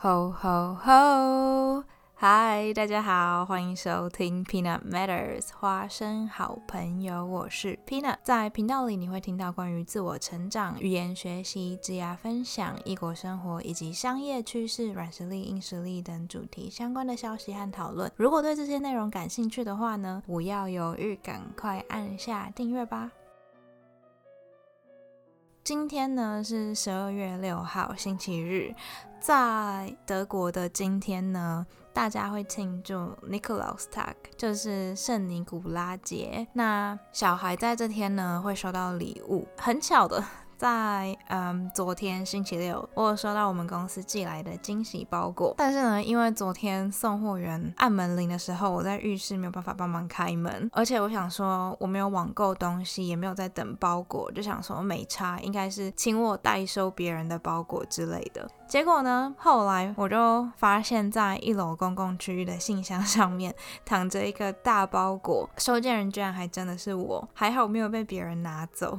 吼吼吼！嗨，大家好，欢迎收听 Peanut Matters 花生好朋友，我是 Peanut。在频道里，你会听到关于自我成长、语言学习、职业分享、异国生活以及商业趋势、软实力、硬实力等主题相关的消息和讨论。如果对这些内容感兴趣的话呢，不要犹豫，赶快按下订阅吧。今天呢是十二月六号，星期日。在德国的今天呢，大家会庆祝 Nikolaustag，就是圣尼古拉节。那小孩在这天呢会收到礼物，很巧的。在嗯，昨天星期六，我有收到我们公司寄来的惊喜包裹。但是呢，因为昨天送货员按门铃的时候，我在浴室没有办法帮忙开门，而且我想说我没有网购东西，也没有在等包裹，就想说没差，应该是请我代收别人的包裹之类的。结果呢，后来我就发现，在一楼公共区域的信箱上面躺着一个大包裹，收件人居然还真的是我，还好没有被别人拿走。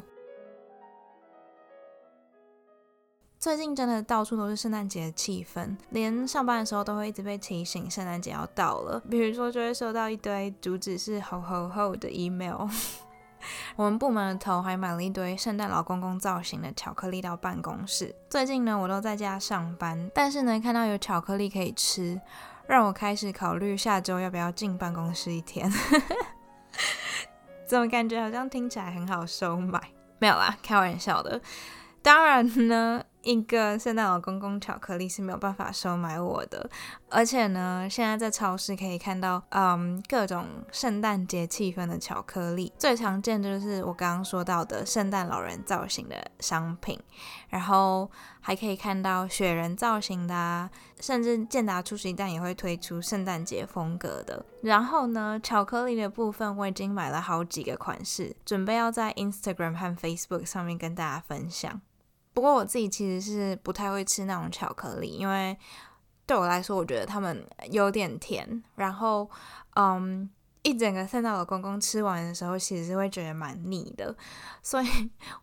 最近真的到处都是圣诞节的气氛，连上班的时候都会一直被提醒圣诞节要到了。比如说，就会收到一堆主旨是吼吼吼的 email。我们部门的头还买了一堆圣诞老公公造型的巧克力到办公室。最近呢，我都在家上班，但是呢，看到有巧克力可以吃，让我开始考虑下周要不要进办公室一天。怎么感觉好像听起来很好收买？没有啦，开玩笑的。当然呢。一个圣诞老公公巧克力是没有办法收买我的，而且呢，现在在超市可以看到，嗯，各种圣诞节气氛的巧克力，最常见的就是我刚刚说到的圣诞老人造型的商品，然后还可以看到雪人造型的，甚至健达出席蛋也会推出圣诞节风格的。然后呢，巧克力的部分我已经买了好几个款式，准备要在 Instagram 和 Facebook 上面跟大家分享。不过我自己其实是不太会吃那种巧克力，因为对我来说，我觉得它们有点甜。然后，嗯，一整个圣诞老公公吃完的时候，其实是会觉得蛮腻的。所以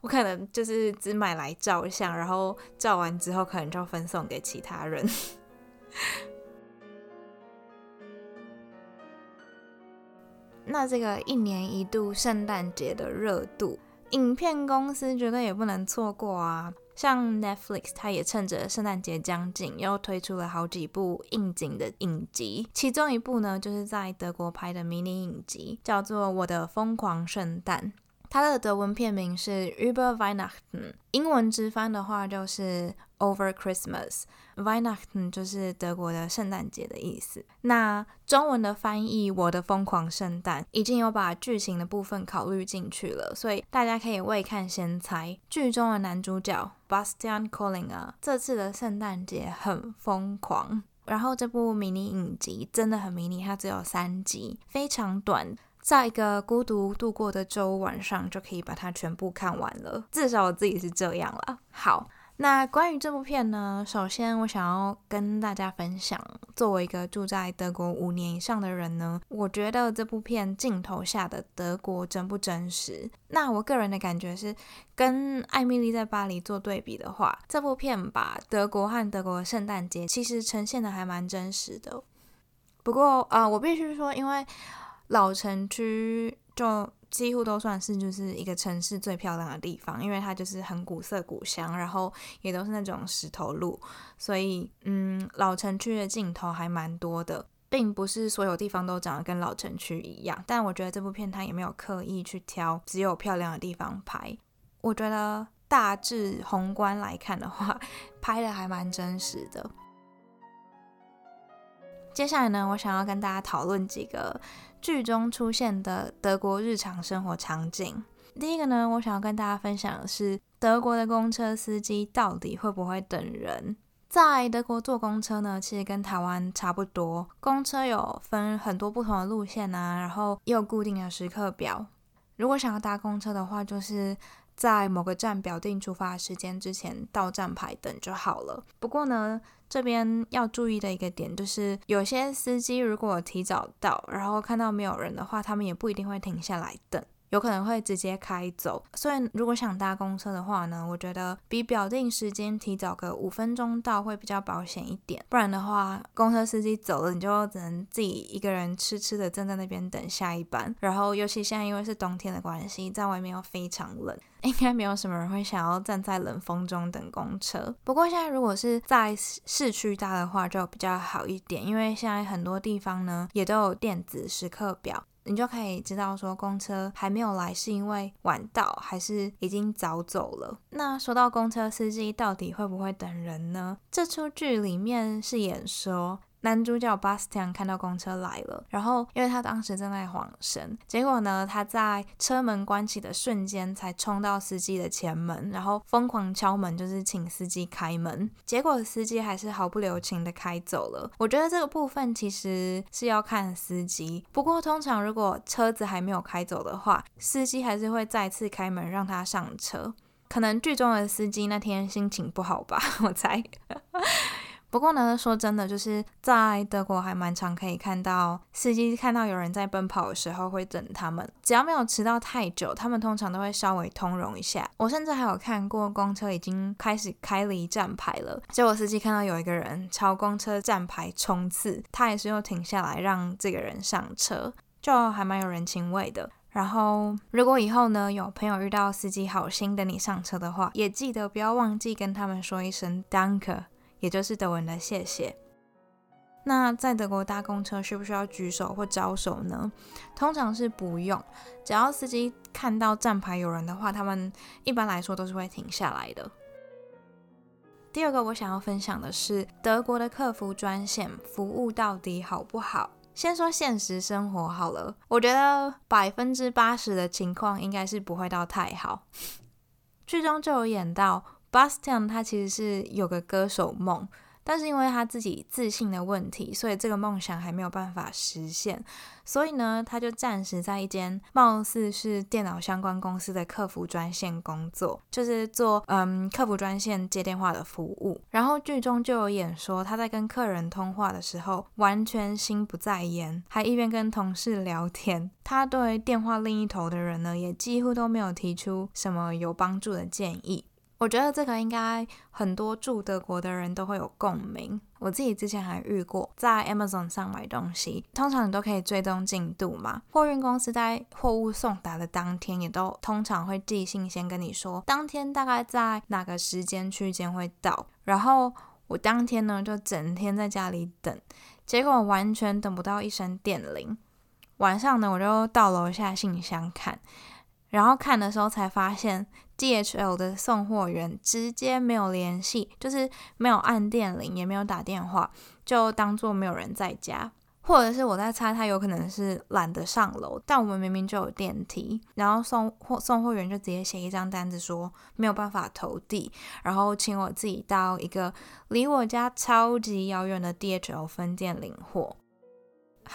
我可能就是只买来照相，然后照完之后可能就分送给其他人。那这个一年一度圣诞节的热度，影片公司绝对也不能错过啊！像 Netflix，它也趁着圣诞节将近，又推出了好几部应景的影集。其中一部呢，就是在德国拍的迷你影集，叫做《我的疯狂圣诞》。它的德文片名是 Über Weihnachten，英文直翻的话就是 Over Christmas。Weihnachten 就是德国的圣诞节的意思。那中文的翻译《我的疯狂圣诞》已经有把剧情的部分考虑进去了，所以大家可以未看先猜。剧中的男主角 Bastian Collinger 这次的圣诞节很疯狂。然后这部迷你影集真的很迷你，它只有三集，非常短。在一个孤独度过的周晚上，就可以把它全部看完了。至少我自己是这样了。好，那关于这部片呢，首先我想要跟大家分享，作为一个住在德国五年以上的人呢，我觉得这部片镜头下的德国真不真实？那我个人的感觉是，跟《艾米丽在巴黎》做对比的话，这部片把德国和德国圣诞节其实呈现的还蛮真实的。不过，呃，我必须说，因为老城区就几乎都算是就是一个城市最漂亮的地方，因为它就是很古色古香，然后也都是那种石头路，所以嗯，老城区的镜头还蛮多的，并不是所有地方都长得跟老城区一样。但我觉得这部片它也没有刻意去挑只有漂亮的地方拍，我觉得大致宏观来看的话，拍的还蛮真实的。接下来呢，我想要跟大家讨论几个。剧中出现的德国日常生活场景，第一个呢，我想要跟大家分享的是德国的公车司机到底会不会等人？在德国坐公车呢，其实跟台湾差不多，公车有分很多不同的路线啊，然后也有固定的时刻表。如果想要搭公车的话，就是在某个站表定出发时间之前到站牌等就好了。不过呢，这边要注意的一个点就是，有些司机如果提早到，然后看到没有人的话，他们也不一定会停下来等。有可能会直接开走。所以如果想搭公车的话呢，我觉得比表定时间提早个五分钟到会比较保险一点。不然的话，公车司机走了，你就只能自己一个人痴痴的站在那边等下一班。然后尤其现在因为是冬天的关系，在外面又非常冷。应该没有什么人会想要站在冷风中等公车。不过现在如果是在市区搭的话，就比较好一点，因为现在很多地方呢也都有电子时刻表，你就可以知道说公车还没有来是因为晚到还是已经早走了。那说到公车司机到底会不会等人呢？这出剧里面是演说。男主角 Bastian 看到公车来了，然后因为他当时正在晃神，结果呢，他在车门关起的瞬间才冲到司机的前门，然后疯狂敲门，就是请司机开门。结果司机还是毫不留情的开走了。我觉得这个部分其实是要看司机，不过通常如果车子还没有开走的话，司机还是会再次开门让他上车。可能剧中的司机那天心情不好吧，我猜。不过呢，说真的，就是在德国还蛮常可以看到司机看到有人在奔跑的时候会等他们，只要没有迟到太久，他们通常都会稍微通融一下。我甚至还有看过公车已经开始开离站牌了，结果司机看到有一个人朝公车站牌冲刺，他也是又停下来让这个人上车，就还蛮有人情味的。然后，如果以后呢有朋友遇到司机好心等你上车的话，也记得不要忘记跟他们说一声 Danke。也就是德文的谢谢。那在德国搭公车需不需要举手或招手呢？通常是不用，只要司机看到站牌有人的话，他们一般来说都是会停下来的。第二个我想要分享的是德国的客服专线服务到底好不好？先说现实生活好了，我觉得百分之八十的情况应该是不会到太好。剧中就有演到。Bastian 他其实是有个歌手梦，但是因为他自己自信的问题，所以这个梦想还没有办法实现。所以呢，他就暂时在一间貌似是电脑相关公司的客服专线工作，就是做嗯客服专线接电话的服务。然后剧中就有演说，他在跟客人通话的时候，完全心不在焉，还一边跟同事聊天。他对电话另一头的人呢，也几乎都没有提出什么有帮助的建议。我觉得这个应该很多住德国的人都会有共鸣。我自己之前还遇过，在 Amazon 上买东西，通常你都可以追踪进度嘛。货运公司在货物送达的当天，也都通常会寄信先跟你说，当天大概在哪个时间区间会到。然后我当天呢，就整天在家里等，结果完全等不到一声电铃。晚上呢，我就到楼下信箱看，然后看的时候才发现。DHL 的送货员直接没有联系，就是没有按电铃，也没有打电话，就当做没有人在家，或者是我在猜他有可能是懒得上楼，但我们明明就有电梯，然后送货送货员就直接写一张单子说没有办法投递，然后请我自己到一个离我家超级遥远的 DHL 分店领货。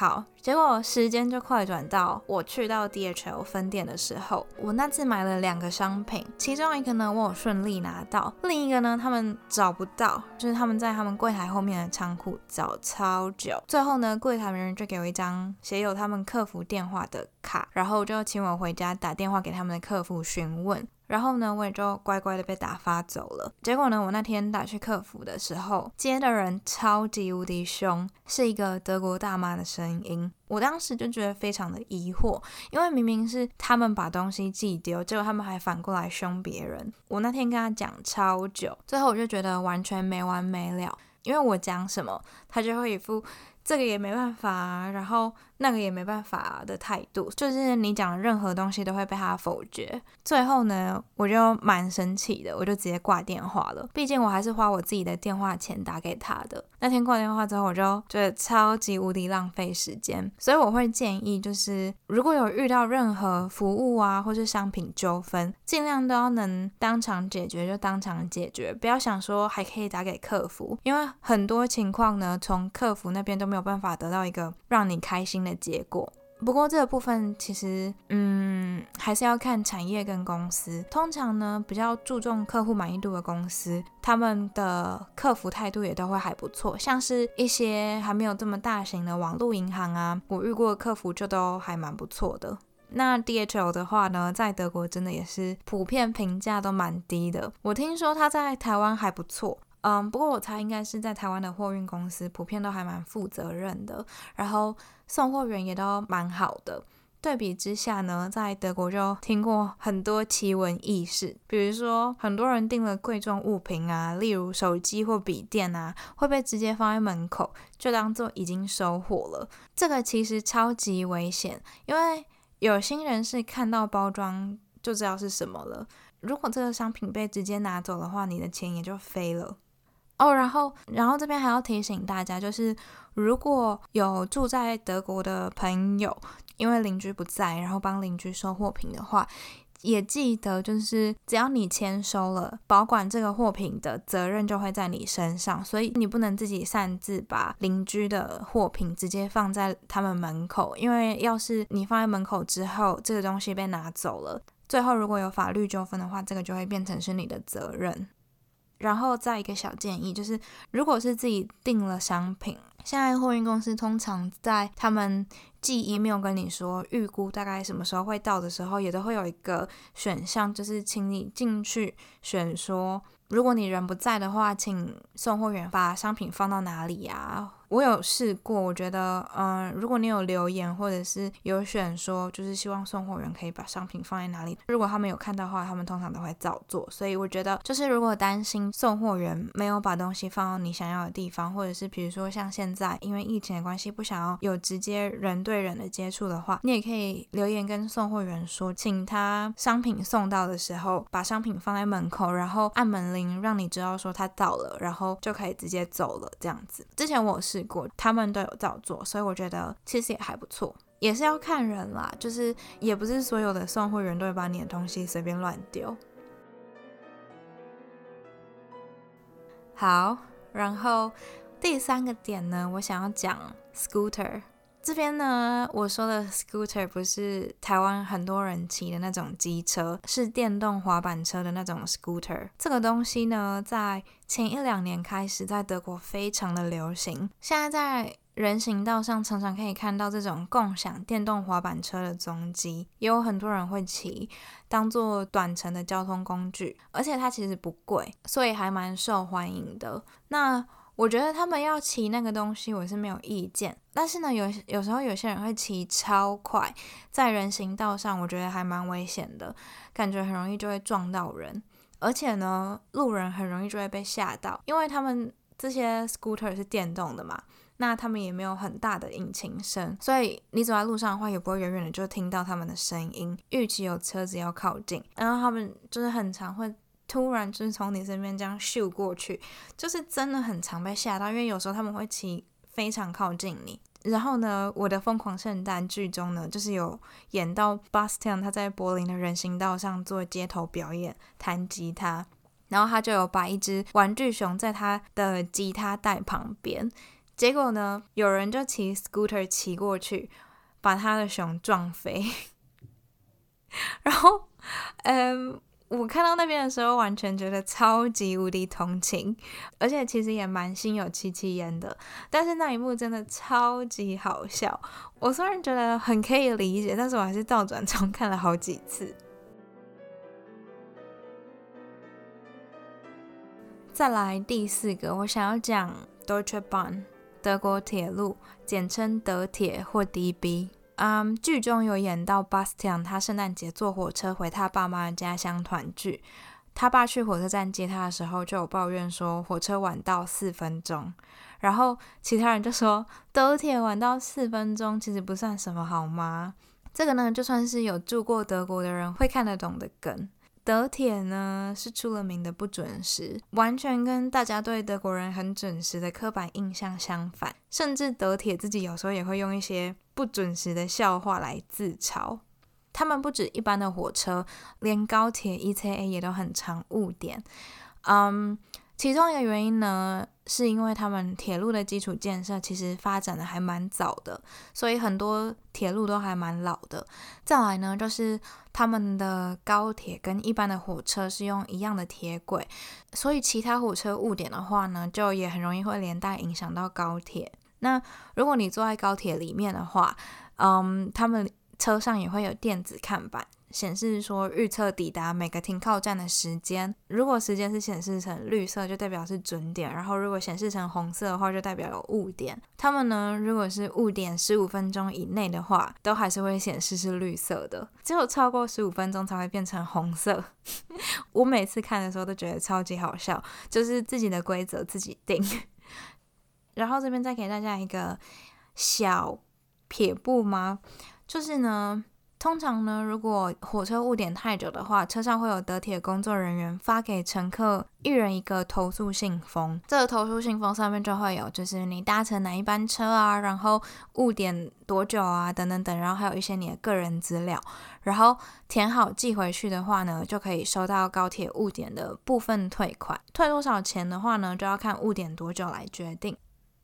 好，结果时间就快转到我去到 DHL 分店的时候，我那次买了两个商品，其中一个呢我有顺利拿到，另一个呢他们找不到，就是他们在他们柜台后面的仓库找超久，最后呢柜台的人就给我一张写有他们客服电话的卡，然后就请我回家打电话给他们的客服询问。然后呢，我也就乖乖的被打发走了。结果呢，我那天打去客服的时候，接的人超级无敌凶，是一个德国大妈的声音。我当时就觉得非常的疑惑，因为明明是他们把东西寄丢，结果他们还反过来凶别人。我那天跟他讲超久，最后我就觉得完全没完没了，因为我讲什么，他就会一副。这个也没办法，然后那个也没办法的态度，就是你讲任何东西都会被他否决。最后呢，我就蛮生气的，我就直接挂电话了。毕竟我还是花我自己的电话钱打给他的。那天挂电话之后，我就觉得超级无敌浪费时间。所以我会建议，就是如果有遇到任何服务啊或是商品纠纷，尽量都要能当场解决就当场解决，不要想说还可以打给客服，因为很多情况呢，从客服那边都没有。办法得到一个让你开心的结果。不过这个部分其实，嗯，还是要看产业跟公司。通常呢，比较注重客户满意度的公司，他们的客服态度也都会还不错。像是一些还没有这么大型的网络银行啊，我遇过的客服就都还蛮不错的。那 DHL 的话呢，在德国真的也是普遍评价都蛮低的。我听说它在台湾还不错，嗯，不过我猜应该是在台湾的货运公司普遍都还蛮负责任的，然后送货员也都蛮好的。对比之下呢，在德国就听过很多奇闻异事，比如说很多人订了贵重物品啊，例如手机或笔电啊，会被直接放在门口，就当做已经收货了。这个其实超级危险，因为有心人士看到包装就知道是什么了。如果这个商品被直接拿走的话，你的钱也就飞了。哦，然后，然后这边还要提醒大家，就是如果有住在德国的朋友，因为邻居不在，然后帮邻居收货品的话，也记得就是只要你签收了，保管这个货品的责任就会在你身上，所以你不能自己擅自把邻居的货品直接放在他们门口，因为要是你放在门口之后，这个东西被拿走了，最后如果有法律纠纷的话，这个就会变成是你的责任。然后再一个小建议，就是如果是自己订了商品，现在货运公司通常在他们寄 email 跟你说预估大概什么时候会到的时候，也都会有一个选项，就是请你进去选说。如果你人不在的话，请送货员把商品放到哪里呀？我有试过，我觉得，嗯，如果你有留言或者是有选说，就是希望送货员可以把商品放在哪里，如果他们有看到的话，他们通常都会照做。所以我觉得，就是如果担心送货员没有把东西放到你想要的地方，或者是比如说像现在因为疫情的关系不想要有直接人对人的接触的话，你也可以留言跟送货员说，请他商品送到的时候把商品放在门口，然后按门铃。让你知道说他到了，然后就可以直接走了这样子。之前我是他们都有照做，所以我觉得其实也还不错。也是要看人啦，就是也不是所有的送货员都会把你的东西随便乱丢。好，然后第三个点呢，我想要讲 scooter。这边呢，我说的 scooter 不是台湾很多人骑的那种机车，是电动滑板车的那种 scooter。这个东西呢，在前一两年开始在德国非常的流行。现在在人行道上常常可以看到这种共享电动滑板车的踪迹，也有很多人会骑，当做短程的交通工具。而且它其实不贵，所以还蛮受欢迎的。那我觉得他们要骑那个东西，我是没有意见。但是呢，有有时候有些人会骑超快，在人行道上，我觉得还蛮危险的，感觉很容易就会撞到人。而且呢，路人很容易就会被吓到，因为他们这些 scooter 是电动的嘛，那他们也没有很大的引擎声，所以你走在路上的话，也不会远远的就听到他们的声音，预期有车子要靠近，然后他们就是很常会。突然就是从你身边这样咻过去，就是真的很常被吓到，因为有时候他们会骑非常靠近你。然后呢，我的疯狂圣诞剧中呢，就是有演到 Bastian 他在柏林的人行道上做街头表演弹吉他，然后他就有把一只玩具熊在他的吉他带旁边，结果呢，有人就骑 scooter 骑过去，把他的熊撞飞，然后，嗯。我看到那边的时候，完全觉得超级无敌同情，而且其实也蛮心有戚戚焉的。但是那一幕真的超级好笑，我虽然觉得很可以理解，但是我还是倒转重 看了好几次。再来第四个，我想要讲 Deutsche Bahn，德国铁路，简称德铁或 DB。嗯，剧中有演到 Bastian，他圣诞节坐火车回他爸妈的家乡团聚。他爸去火车站接他的时候，就有抱怨说火车晚到四分钟。然后其他人就说，德铁晚到四分钟其实不算什么，好吗？这个呢，就算是有住过德国的人会看得懂的梗。德铁呢是出了名的不准时，完全跟大家对德国人很准时的刻板印象相反。甚至德铁自己有时候也会用一些不准时的笑话来自嘲。他们不止一般的火车，连高铁 ECA 也都很常误点。嗯。其中一个原因呢，是因为他们铁路的基础建设其实发展的还蛮早的，所以很多铁路都还蛮老的。再来呢，就是他们的高铁跟一般的火车是用一样的铁轨，所以其他火车误点的话呢，就也很容易会连带影响到高铁。那如果你坐在高铁里面的话，嗯，他们。车上也会有电子看板。显示说预测抵达每个停靠站的时间，如果时间是显示成绿色，就代表是准点；然后如果显示成红色的话，就代表有误点。他们呢，如果是误点十五分钟以内的话，都还是会显示是绿色的，只有超过十五分钟才会变成红色。我每次看的时候都觉得超级好笑，就是自己的规则自己定。然后这边再给大家一个小撇步吗？就是呢。通常呢，如果火车误点太久的话，车上会有德铁工作人员发给乘客一人一个投诉信封。这个投诉信封上面就会有，就是你搭乘哪一班车啊，然后误点多久啊，等等等，然后还有一些你的个人资料。然后填好寄回去的话呢，就可以收到高铁误点的部分退款。退多少钱的话呢，就要看误点多久来决定。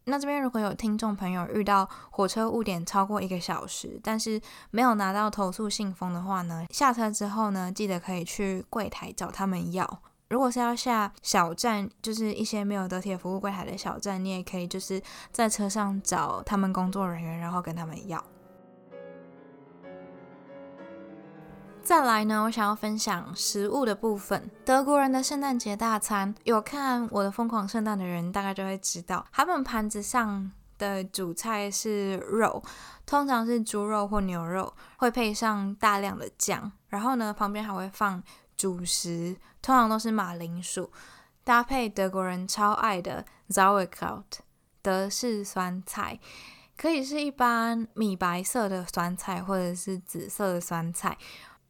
那这边如果有听众朋友遇到火车误点超过一个小时，但是没有拿到投诉信封的话呢，下车之后呢，记得可以去柜台找他们要。如果是要下小站，就是一些没有得铁服务柜台的小站，你也可以就是在车上找他们工作人员，然后跟他们要。再来呢，我想要分享食物的部分。德国人的圣诞节大餐，有看我的疯狂圣诞的人大概就会知道，他们盘子上的主菜是肉，通常是猪肉或牛肉，会配上大量的酱，然后呢，旁边还会放主食，通常都是马铃薯，搭配德国人超爱的 Sauerkraut 德式酸菜，可以是一般米白色的酸菜，或者是紫色的酸菜。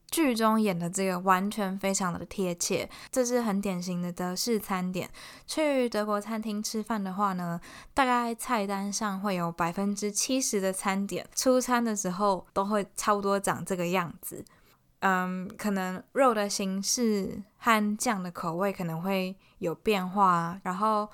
剧中演的这个完全非常的贴切，这是很典型的德式餐点。去德国餐厅吃饭的话呢，大概菜单上会有百分之七十的餐点出餐的时候都会差不多长这个样子。嗯，可能肉的形式和酱的口味可能会有变化，然后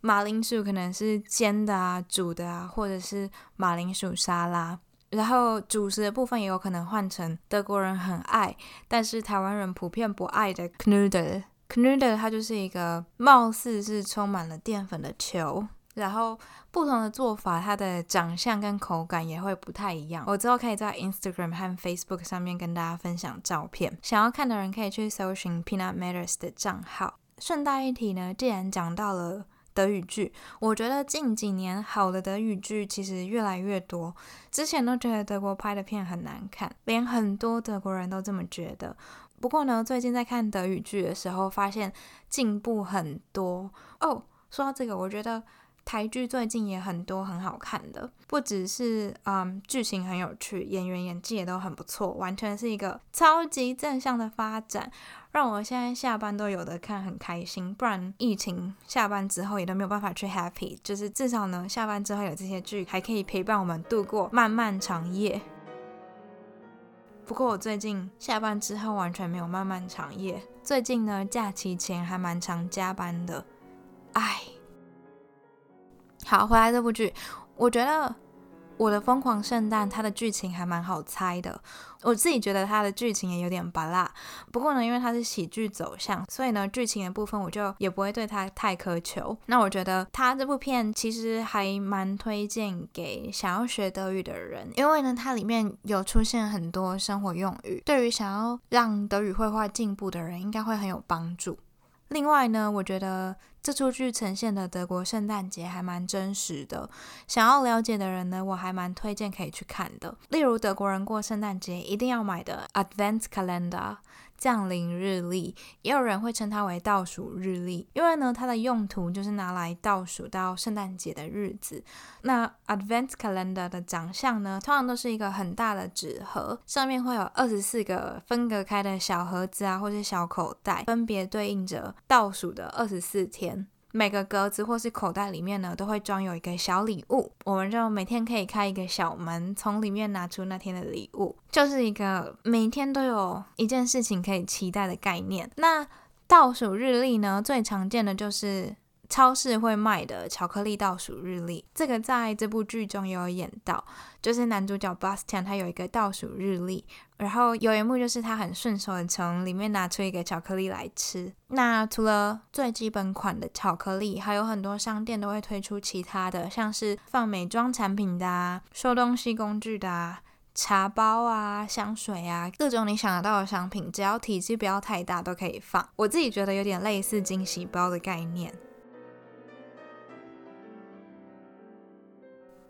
马铃薯可能是煎的啊、煮的啊，或者是马铃薯沙拉。然后主食的部分也有可能换成德国人很爱，但是台湾人普遍不爱的 Knödel。Knödel 它就是一个貌似是充满了淀粉的球，然后不同的做法，它的长相跟口感也会不太一样。我之后可以在 Instagram 和 Facebook 上面跟大家分享照片，想要看的人可以去搜寻 Peanut Matters 的账号。顺带一提呢，既然讲到了。德语剧，我觉得近几年好的德语剧其实越来越多。之前都觉得德国拍的片很难看，连很多德国人都这么觉得。不过呢，最近在看德语剧的时候，发现进步很多哦。说到这个，我觉得。台剧最近也很多很好看的，不只是嗯剧情很有趣，演员演技也都很不错，完全是一个超级正向的发展，让我现在下班都有的看，很开心。不然疫情下班之后也都没有办法去 happy，就是至少呢下班之后有这些剧还可以陪伴我们度过漫漫长夜。不过我最近下班之后完全没有漫漫长夜，最近呢假期前还蛮常加班的，唉。好，回来这部剧，我觉得《我的疯狂圣诞》它的剧情还蛮好猜的。我自己觉得它的剧情也有点拔辣，不过呢，因为它是喜剧走向，所以呢，剧情的部分我就也不会对它太苛求。那我觉得它这部片其实还蛮推荐给想要学德语的人，因为呢，它里面有出现很多生活用语，对于想要让德语绘画进步的人，应该会很有帮助。另外呢，我觉得这出剧呈现的德国圣诞节还蛮真实的。想要了解的人呢，我还蛮推荐可以去看的。例如德国人过圣诞节一定要买的 Advent Calendar。降临日历，也有人会称它为倒数日历，因为呢，它的用途就是拿来倒数到圣诞节的日子。那 Advent Calendar 的长相呢，通常都是一个很大的纸盒，上面会有二十四个分隔开的小盒子啊，或者小口袋，分别对应着倒数的二十四天。每个格子或是口袋里面呢，都会装有一个小礼物，我们就每天可以开一个小门，从里面拿出那天的礼物，就是一个每天都有一件事情可以期待的概念。那倒数日历呢，最常见的就是。超市会卖的巧克力倒数日历，这个在这部剧中有演到，就是男主角 Bastian 他有一个倒数日历，然后有一幕就是他很顺手的从里面拿出一个巧克力来吃。那除了最基本款的巧克力，还有很多商店都会推出其他的，像是放美妆产品的、收东西工具的。茶包啊、香水啊，各种你想得到的商品，只要体积不要太大，都可以放。我自己觉得有点类似惊喜包的概念。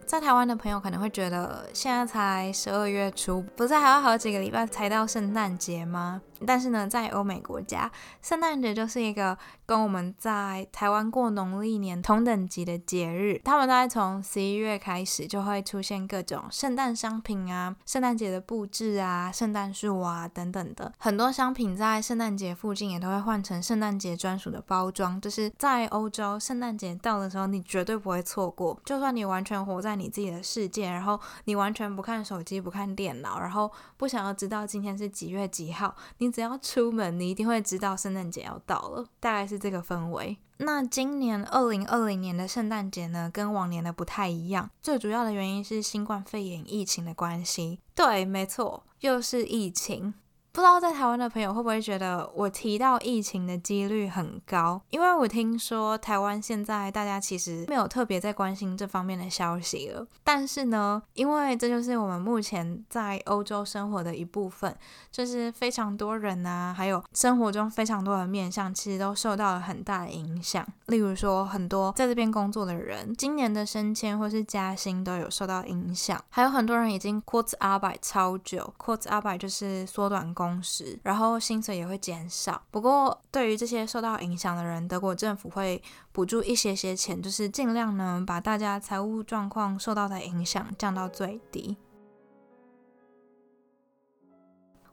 在台湾的朋友可能会觉得，现在才十二月初，不是还要好几个礼拜才到圣诞节吗？但是呢，在欧美国家，圣诞节就是一个跟我们在台湾过农历年同等级的节日。他们大概从十一月开始就会出现各种圣诞商品啊、圣诞节的布置啊、圣诞树啊等等的。很多商品在圣诞节附近也都会换成圣诞节专属的包装。就是在欧洲，圣诞节到的时候，你绝对不会错过。就算你完全活在你自己的世界，然后你完全不看手机、不看电脑，然后不想要知道今天是几月几号，你。只要出门，你一定会知道圣诞节要到了，大概是这个氛围。那今年二零二零年的圣诞节呢，跟往年的不太一样，最主要的原因是新冠肺炎疫情的关系。对，没错，又是疫情。不知道在台湾的朋友会不会觉得我提到疫情的几率很高？因为我听说台湾现在大家其实没有特别在关心这方面的消息了。但是呢，因为这就是我们目前在欧洲生活的一部分，就是非常多人啊，还有生活中非常多的面向，其实都受到了很大的影响。例如说，很多在这边工作的人，今年的升迁或是加薪都有受到影响。还有很多人已经 quote 阿百超久，quote 阿百就是缩短工。时，然后薪水也会减少。不过，对于这些受到影响的人，德国政府会补助一些些钱，就是尽量呢把大家财务状况受到的影响降到最低。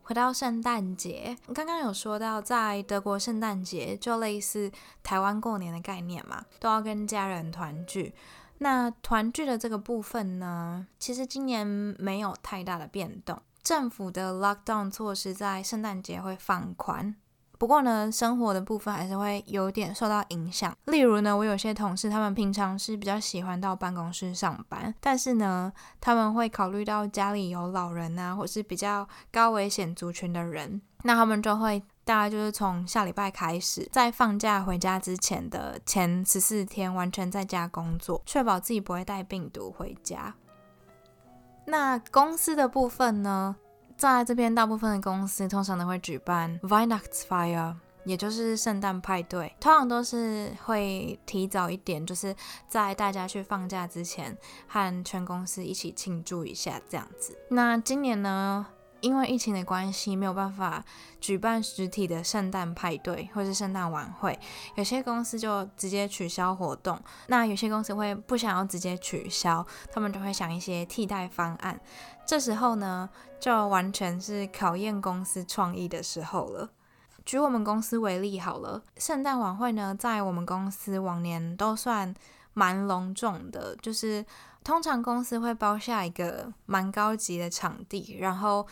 回到圣诞节，刚刚有说到，在德国圣诞节就类似台湾过年的概念嘛，都要跟家人团聚。那团聚的这个部分呢，其实今年没有太大的变动。政府的 lockdown 措施在圣诞节会放宽，不过呢，生活的部分还是会有点受到影响。例如呢，我有些同事，他们平常是比较喜欢到办公室上班，但是呢，他们会考虑到家里有老人啊，或是比较高危险族群的人，那他们就会大概就是从下礼拜开始，在放假回家之前的前十四天，完全在家工作，确保自己不会带病毒回家。那公司的部分呢，在这边大部分的公司通常都会举办 VinXfire，也就是圣诞派对，通常都是会提早一点，就是在大家去放假之前，和全公司一起庆祝一下这样子。那今年呢？因为疫情的关系，没有办法举办实体的圣诞派对或是圣诞晚会，有些公司就直接取消活动。那有些公司会不想要直接取消，他们就会想一些替代方案。这时候呢，就完全是考验公司创意的时候了。举我们公司为例好了，圣诞晚会呢，在我们公司往年都算蛮隆重的，就是通常公司会包下一个蛮高级的场地，然后。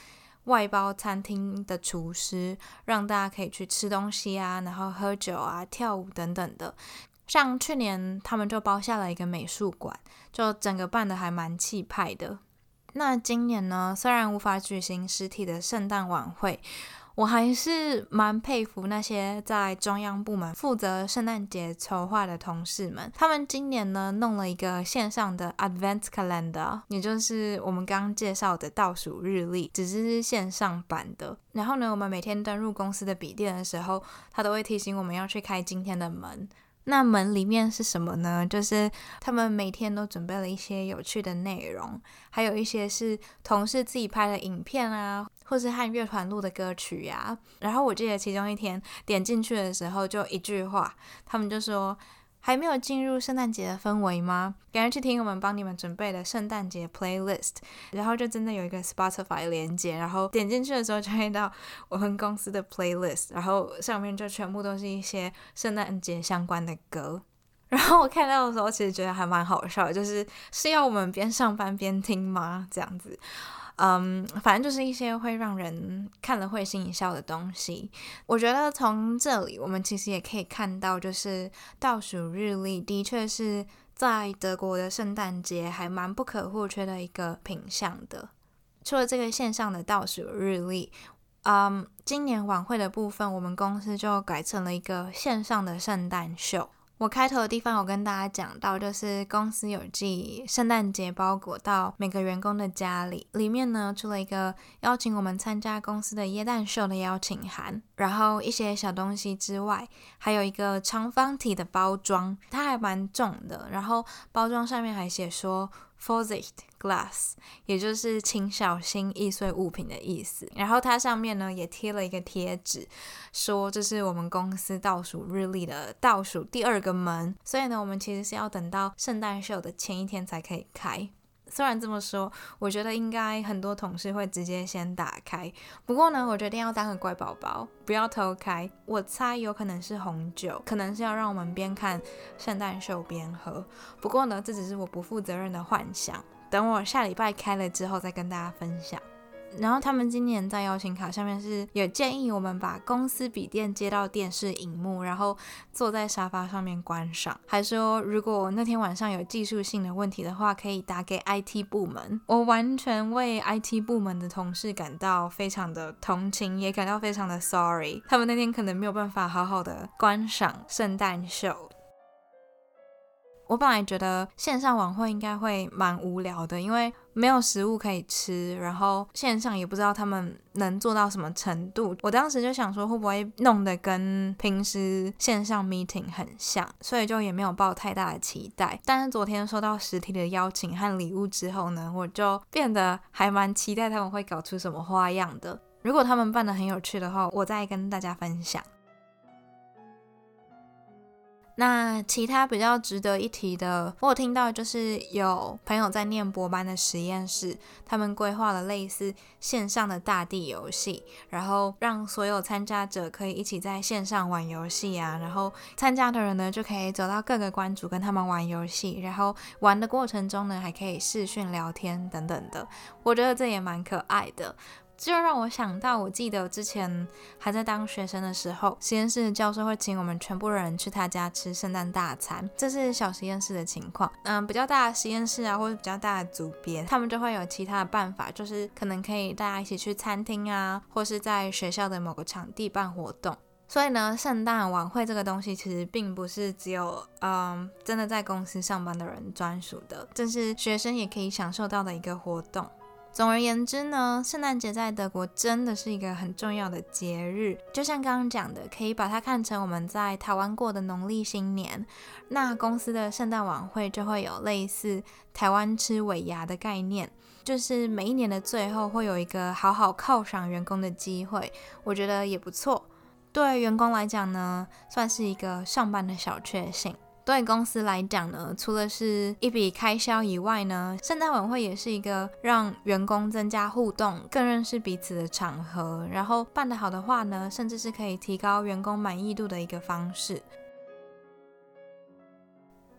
外包餐厅的厨师，让大家可以去吃东西啊，然后喝酒啊、跳舞等等的。像去年他们就包下了一个美术馆，就整个办的还蛮气派的。那今年呢，虽然无法举行实体的圣诞晚会。我还是蛮佩服那些在中央部门负责圣诞节筹划的同事们。他们今年呢弄了一个线上的 Advent Calendar，也就是我们刚刚介绍的倒数日历，只是线上版的。然后呢，我们每天登入公司的笔电的时候，它都会提醒我们要去开今天的门。那门里面是什么呢？就是他们每天都准备了一些有趣的内容，还有一些是同事自己拍的影片啊，或是和乐团录的歌曲呀。然后我记得其中一天点进去的时候，就一句话，他们就说。还没有进入圣诞节的氛围吗？赶快去听我们帮你们准备的圣诞节 playlist，然后就真的有一个 Spotify 连接，然后点进去的时候就会到我们公司的 playlist，然后上面就全部都是一些圣诞节相关的歌。然后我看到的时候，其实觉得还蛮好笑，就是是要我们边上班边听吗？这样子。嗯，反正就是一些会让人看了会心一笑的东西。我觉得从这里，我们其实也可以看到，就是倒数日历的确是在德国的圣诞节还蛮不可或缺的一个品相的。除了这个线上的倒数日历，嗯，今年晚会的部分，我们公司就改成了一个线上的圣诞秀。我开头的地方有跟大家讲到，就是公司有寄圣诞节包裹到每个员工的家里，里面呢出了一个邀请我们参加公司的耶诞秀的邀请函，然后一些小东西之外，还有一个长方体的包装，它还蛮重的，然后包装上面还写说。Vorsicht Glass，也就是请小心易碎物品的意思。然后它上面呢也贴了一个贴纸，说这是我们公司倒数日历的倒数第二个门。所以呢，我们其实是要等到圣诞秀的前一天才可以开。虽然这么说，我觉得应该很多同事会直接先打开。不过呢，我决定要当个乖宝宝，不要偷开。我猜有可能是红酒，可能是要让我们边看圣诞秀边喝。不过呢，这只是我不负责任的幻想。等我下礼拜开了之后再跟大家分享。然后他们今年在邀请卡上面是有建议我们把公司笔电接到电视荧幕，然后坐在沙发上面观赏。还说如果那天晚上有技术性的问题的话，可以打给 IT 部门。我完全为 IT 部门的同事感到非常的同情，也感到非常的 sorry。他们那天可能没有办法好好的观赏圣诞秀。我本来觉得线上晚会应该会蛮无聊的，因为没有食物可以吃，然后线上也不知道他们能做到什么程度。我当时就想说，会不会弄得跟平时线上 meeting 很像，所以就也没有抱太大的期待。但是昨天收到实体的邀请和礼物之后呢，我就变得还蛮期待他们会搞出什么花样的。如果他们办的很有趣的话，我再跟大家分享。那其他比较值得一提的，我听到就是有朋友在念博班的实验室，他们规划了类似线上的大地游戏，然后让所有参加者可以一起在线上玩游戏啊，然后参加的人呢就可以走到各个关主跟他们玩游戏，然后玩的过程中呢还可以视讯聊天等等的，我觉得这也蛮可爱的。就让我想到，我记得之前还在当学生的时候，实验室的教授会请我们全部人去他家吃圣诞大餐。这是小实验室的情况。嗯，比较大的实验室啊，或者比较大的组别，他们就会有其他的办法，就是可能可以大家一起去餐厅啊，或是在学校的某个场地办活动。所以呢，圣诞晚会这个东西其实并不是只有嗯真的在公司上班的人专属的，这是学生也可以享受到的一个活动。总而言之呢，圣诞节在德国真的是一个很重要的节日，就像刚刚讲的，可以把它看成我们在台湾过的农历新年。那公司的圣诞晚会就会有类似台湾吃尾牙的概念，就是每一年的最后会有一个好好犒赏员工的机会，我觉得也不错。对员工来讲呢，算是一个上班的小确幸。对公司来讲呢，除了是一笔开销以外呢，圣诞晚会也是一个让员工增加互动、更认识彼此的场合。然后办得好的话呢，甚至是可以提高员工满意度的一个方式。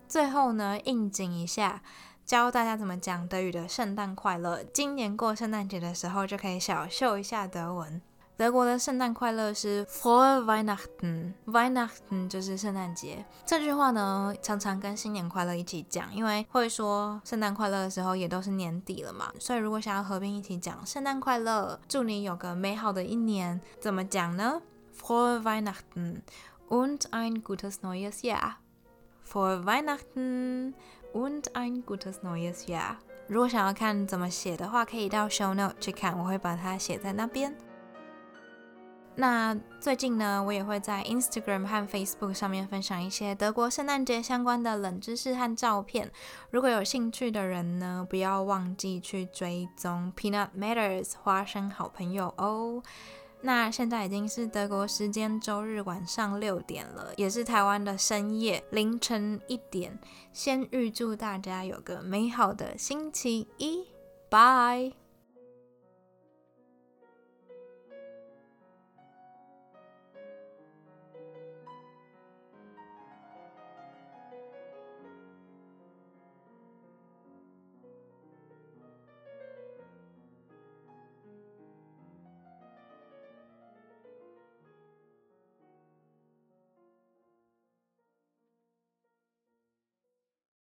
最后呢，应景一下，教大家怎么讲德语的“圣诞快乐”。今年过圣诞节的时候，就可以小秀一下德文。德国的圣诞快乐是 Frohe Weihnachten，Weihnachten 就是圣诞节。这句话呢，常常跟新年快乐一起讲，因为会说圣诞快乐的时候也都是年底了嘛。所以如果想要合并一起讲圣诞快乐，祝你有个美好的一年，怎么讲呢？Frohe Weihnachten und ein gutes neues Jahr。Frohe Weihnachten und ein gutes neues Jahr。如果想要看怎么写的话，可以到 Show Note 去看，我会把它写在那边。那最近呢，我也会在 Instagram 和 Facebook 上面分享一些德国圣诞节相关的冷知识和照片。如果有兴趣的人呢，不要忘记去追踪 Peanut Matters 花生好朋友哦。那现在已经是德国时间周日晚上六点了，也是台湾的深夜凌晨一点。先预祝大家有个美好的星期一，拜。